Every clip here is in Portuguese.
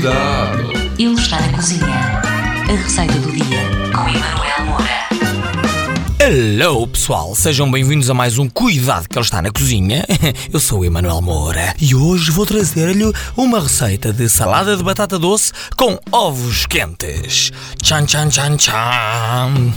Cuidado! Ele está na cozinha. A receita do dia com Emanuel Moura. Hello pessoal, sejam bem-vindos a mais um Cuidado que ele está na cozinha. Eu sou o Emanuel Moura e hoje vou trazer-lhe uma receita de salada de batata doce com ovos quentes. Tchan tchan tchan tchan.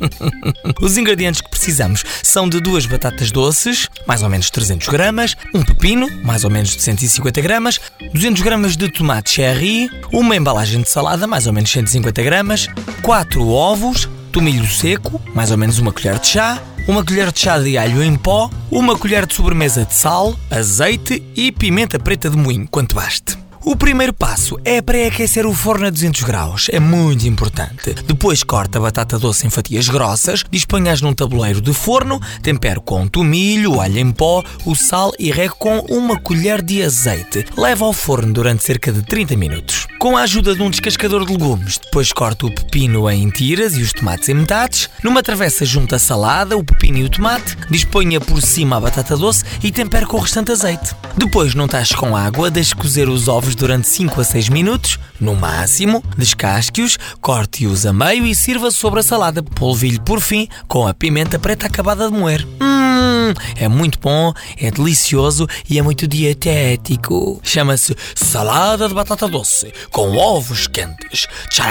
Os ingredientes que precisamos são de duas batatas doces, mais ou menos 300 gramas, um pepino, mais ou menos de 150 gramas, 200 gramas de tomate cherry, uma embalagem de salada, mais ou menos 150 gramas, 4 ovos, tomilho seco, mais ou menos uma colher de chá, uma colher de chá de alho em pó, uma colher de sobremesa de sal, azeite e pimenta preta de moinho, quanto baste. O primeiro passo é pré-aquecer o forno a 200 graus, é muito importante. Depois corta a batata doce em fatias grossas, disponhas num tabuleiro de forno, tempero com tomilho, alho em pó, o sal e rego com uma colher de azeite. Leva ao forno durante cerca de 30 minutos. Com a ajuda de um descascador de legumes, depois corta o pepino em tiras e os tomates em metades. Numa travessa junta a salada, o pepino e o tomate, disponha por cima a batata doce e tempera com o restante azeite. Depois, num tacho com água, deixe cozer os ovos durante 5 a 6 minutos, no máximo, descasque-os, corte-os a meio e sirva sobre a salada. Polvilhe por fim com a pimenta preta acabada de moer. Hum, é muito bom, é delicioso e é muito dietético. Chama-se salada de batata doce com ovos quentes. Tchau!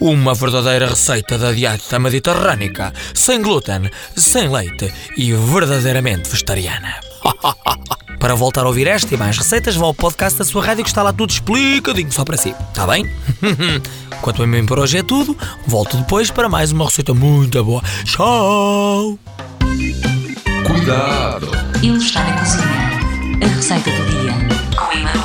Uma verdadeira receita da dieta mediterrânica, sem glúten, sem leite e verdadeiramente vegetariana. Para voltar a ouvir esta e mais receitas, vá ao podcast da sua rádio que está lá tudo explicadinho só para si, está bem? Quanto a mim por hoje é tudo, volto depois para mais uma receita muito boa. Tchau! Cuidado! Ele está na cozinha. A receita do dia com